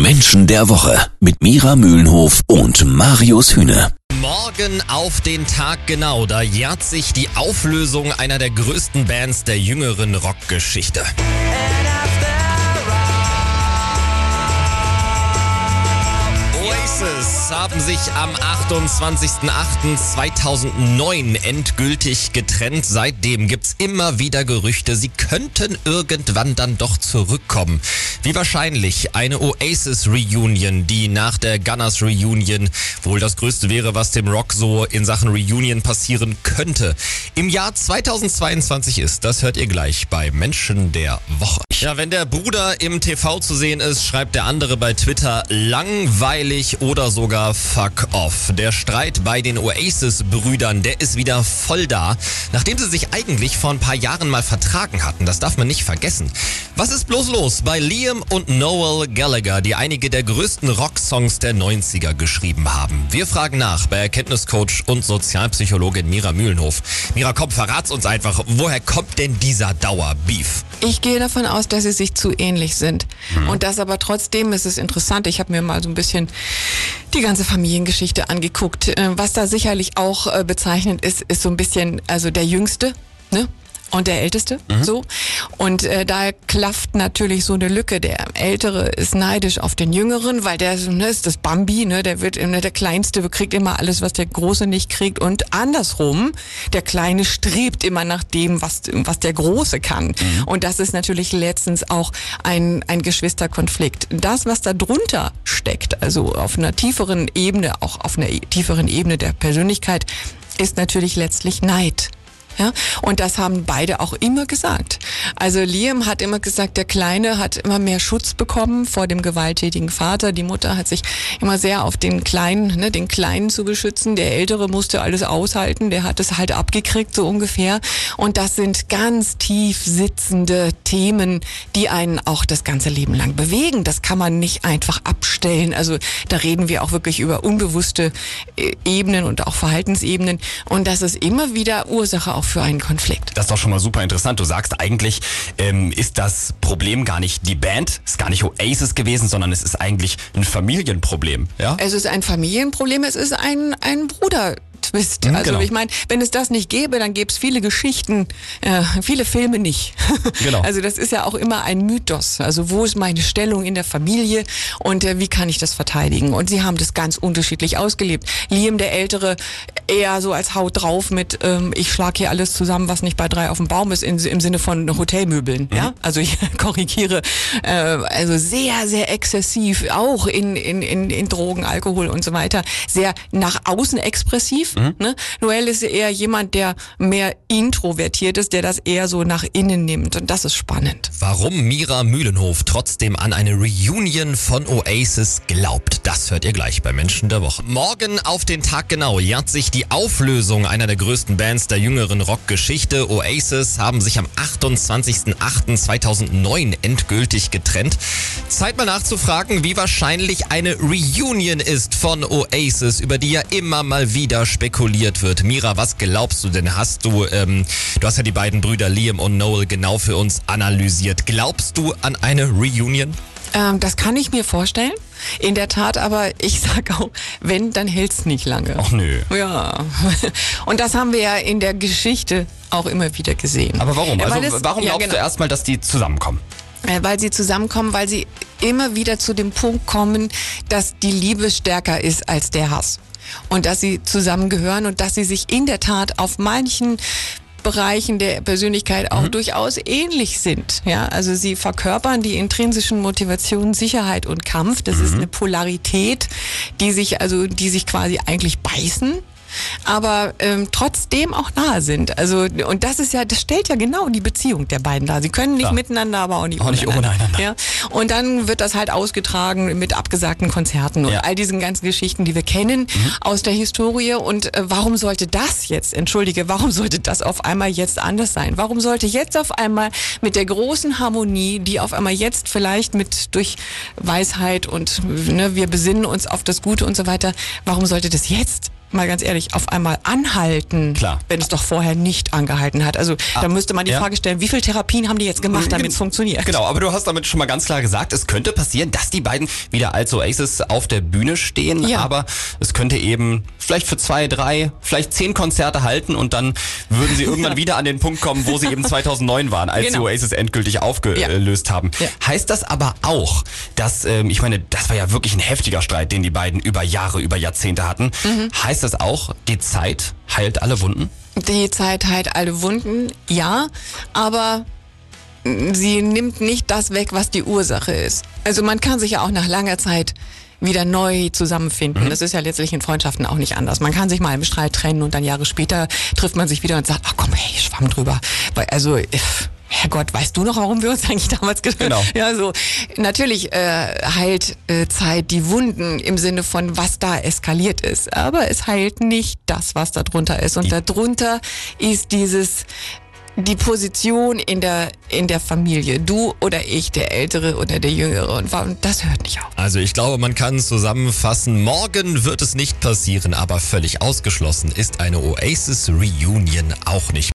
Menschen der Woche mit Mira Mühlenhof und Marius Hühne. Morgen auf den Tag genau, da jährt sich die Auflösung einer der größten Bands der jüngeren Rockgeschichte. Oasis haben sich am 28.08.2009 endgültig getrennt. Seitdem gibt's immer wieder Gerüchte, sie könnten irgendwann dann doch zurückkommen. Wie wahrscheinlich eine Oasis-Reunion, die nach der Gunners Reunion wohl das Größte wäre, was dem Rock so in Sachen Reunion passieren könnte. Im Jahr 2022 ist, das hört ihr gleich bei Menschen der Woche. Ja, wenn der Bruder im TV zu sehen ist, schreibt der andere bei Twitter langweilig oder sogar fuck off. Der Streit bei den Oasis-Brüdern, der ist wieder voll da, nachdem sie sich eigentlich vor ein paar Jahren mal vertragen hatten. Das darf man nicht vergessen. Was ist bloß los bei Liam und Noel Gallagher, die einige der größten Rocksongs der 90er geschrieben haben? Wir fragen nach bei Erkenntniscoach und Sozialpsychologin Mira Mühlenhof. Mira, komm, verrat's uns einfach, woher kommt denn dieser Dauerbeef? Ich gehe davon aus, dass sie sich zu ähnlich sind. Mhm. Und das aber trotzdem ist es interessant. Ich habe mir mal so ein bisschen die ganze Familiengeschichte angeguckt. Äh, Was da sicherlich auch äh, bezeichnend ist, ist so ein bisschen, also der Jüngste, ne? Und der Älteste, so. Und äh, da klafft natürlich so eine Lücke. Der Ältere ist neidisch auf den Jüngeren, weil der ne, ist das Bambi, ne, der wird ne, der Kleinste kriegt immer alles, was der Große nicht kriegt. Und andersrum, der Kleine strebt immer nach dem, was, was der Große kann. Und das ist natürlich letztens auch ein, ein Geschwisterkonflikt. Das, was da drunter steckt, also auf einer tieferen Ebene, auch auf einer tieferen Ebene der Persönlichkeit, ist natürlich letztlich Neid. Ja, und das haben beide auch immer gesagt. Also Liam hat immer gesagt, der Kleine hat immer mehr Schutz bekommen vor dem gewalttätigen Vater. Die Mutter hat sich immer sehr auf den Kleinen, ne, den Kleinen zu beschützen. Der Ältere musste alles aushalten, der hat es halt abgekriegt, so ungefähr. Und das sind ganz tief sitzende Themen, die einen auch das ganze Leben lang bewegen. Das kann man nicht einfach abstellen. Also da reden wir auch wirklich über unbewusste äh, Ebenen und auch Verhaltensebenen. Und das ist immer wieder Ursache auch für einen Konflikt. Das ist doch schon mal super interessant. Du sagst eigentlich, ähm, ist das Problem gar nicht die Band, ist gar nicht Oasis gewesen, sondern es ist eigentlich ein Familienproblem. Ja? Es ist ein Familienproblem, es ist ein, ein Bruder. Twist. Mhm, Also genau. ich meine, wenn es das nicht gäbe, dann gäbe es viele Geschichten, äh, viele Filme nicht. Genau. Also das ist ja auch immer ein Mythos. Also wo ist meine Stellung in der Familie und äh, wie kann ich das verteidigen? Und sie haben das ganz unterschiedlich ausgelebt. Liam, der Ältere, eher so als Haut drauf mit, ähm, ich schlag hier alles zusammen, was nicht bei drei auf dem Baum ist, in, im Sinne von Hotelmöbeln. Mhm. Ja, also ich korrigiere, äh, also sehr, sehr exzessiv, auch in, in, in, in Drogen, Alkohol und so weiter, sehr nach außen expressiv. Mhm. Ne? Noel ist eher jemand, der mehr introvertiert ist, der das eher so nach innen nimmt und das ist spannend. Warum Mira Mühlenhof trotzdem an eine Reunion von Oasis glaubt, das hört ihr gleich bei Menschen der Woche. Morgen auf den Tag genau jährt sich die Auflösung einer der größten Bands der jüngeren Rockgeschichte. Oasis haben sich am 28.08.2009 endgültig getrennt. Zeit mal nachzufragen, wie wahrscheinlich eine Reunion ist von Oasis, über die ja immer mal wieder spekuliert wird. Mira, was glaubst du denn? Hast du, ähm, du hast ja die beiden Brüder Liam und Noel genau für uns analysiert. Glaubst du an eine Reunion? Ähm, das kann ich mir vorstellen. In der Tat, aber ich sag auch, wenn, dann hält's nicht lange. Ach nö. Ja, und das haben wir ja in der Geschichte auch immer wieder gesehen. Aber warum? Also es- warum ja, glaubst genau. du erstmal, dass die zusammenkommen? Äh, Weil sie zusammenkommen, weil sie immer wieder zu dem Punkt kommen, dass die Liebe stärker ist als der Hass. Und dass sie zusammengehören und dass sie sich in der Tat auf manchen Bereichen der Persönlichkeit auch durchaus ähnlich sind. Ja, also sie verkörpern die intrinsischen Motivationen Sicherheit und Kampf. Das ist eine Polarität, die sich also, die sich quasi eigentlich beißen. Aber ähm, trotzdem auch nahe sind. Also und das ist ja, das stellt ja genau die Beziehung der beiden dar. Sie können nicht Klar. miteinander, aber auch nicht, Auch nicht ohne einander. Ja? Und dann wird das halt ausgetragen mit abgesagten Konzerten und Ja. all diesen ganzen Geschichten, die wir kennen aus der Historie. Und äh, warum sollte das jetzt, entschuldige, warum sollte das auf einmal jetzt anders sein? Warum sollte jetzt auf einmal mit der großen Harmonie, die auf einmal jetzt vielleicht mit durch Weisheit und ne, wir besinnen uns auf das Gute und so weiter, warum sollte das jetzt mal ganz ehrlich, auf einmal anhalten, Klar. wenn es doch vorher nicht angehalten hat. Also da müsste man die ja. Frage stellen, wie viele Therapien haben die jetzt gemacht, damit es funktioniert? Genau, aber du hast damit schon mal ganz klar gesagt, es könnte passieren, dass die beiden wieder als Oasis auf der Bühne stehen, Ja. aber es könnte eben vielleicht für zwei, drei, vielleicht zehn Konzerte halten und dann würden sie irgendwann wieder an den Punkt kommen, wo sie eben 2009 waren, als Genau. die Oasis endgültig aufgelöst haben. Ja. Heißt das aber auch, dass, ähm, ich meine, das war ja wirklich ein heftiger Streit, den die beiden über Jahre, über Jahrzehnte hatten. Mhm. Heißt das auch, die Zeit heilt alle Wunden? Die Zeit heilt alle Wunden, ja, aber sie nimmt nicht das weg, was die Ursache ist. Also man kann sich ja auch nach langer Zeit wieder neu zusammenfinden. Das ist ja letztlich in Freundschaften auch nicht anders. Man kann sich mal im Streit trennen und dann Jahre später trifft man sich wieder und sagt, ach komm, hey, schwamm drüber. Also, Herrgott, weißt du noch, warum wir uns eigentlich damals getroffen Genau. Ja, so. Natürlich äh, heilt äh, Zeit die Wunden im Sinne von, was da eskaliert ist. Aber es heilt nicht das, was da drunter ist. Und darunter ist dieses die Position in der in der Familie, du oder ich, der Ältere oder der Jüngere und wa- und das hört nicht auf. Also ich glaube, man kann zusammenfassen, morgen wird es nicht passieren, aber völlig ausgeschlossen ist eine Oasis Reunion auch nicht.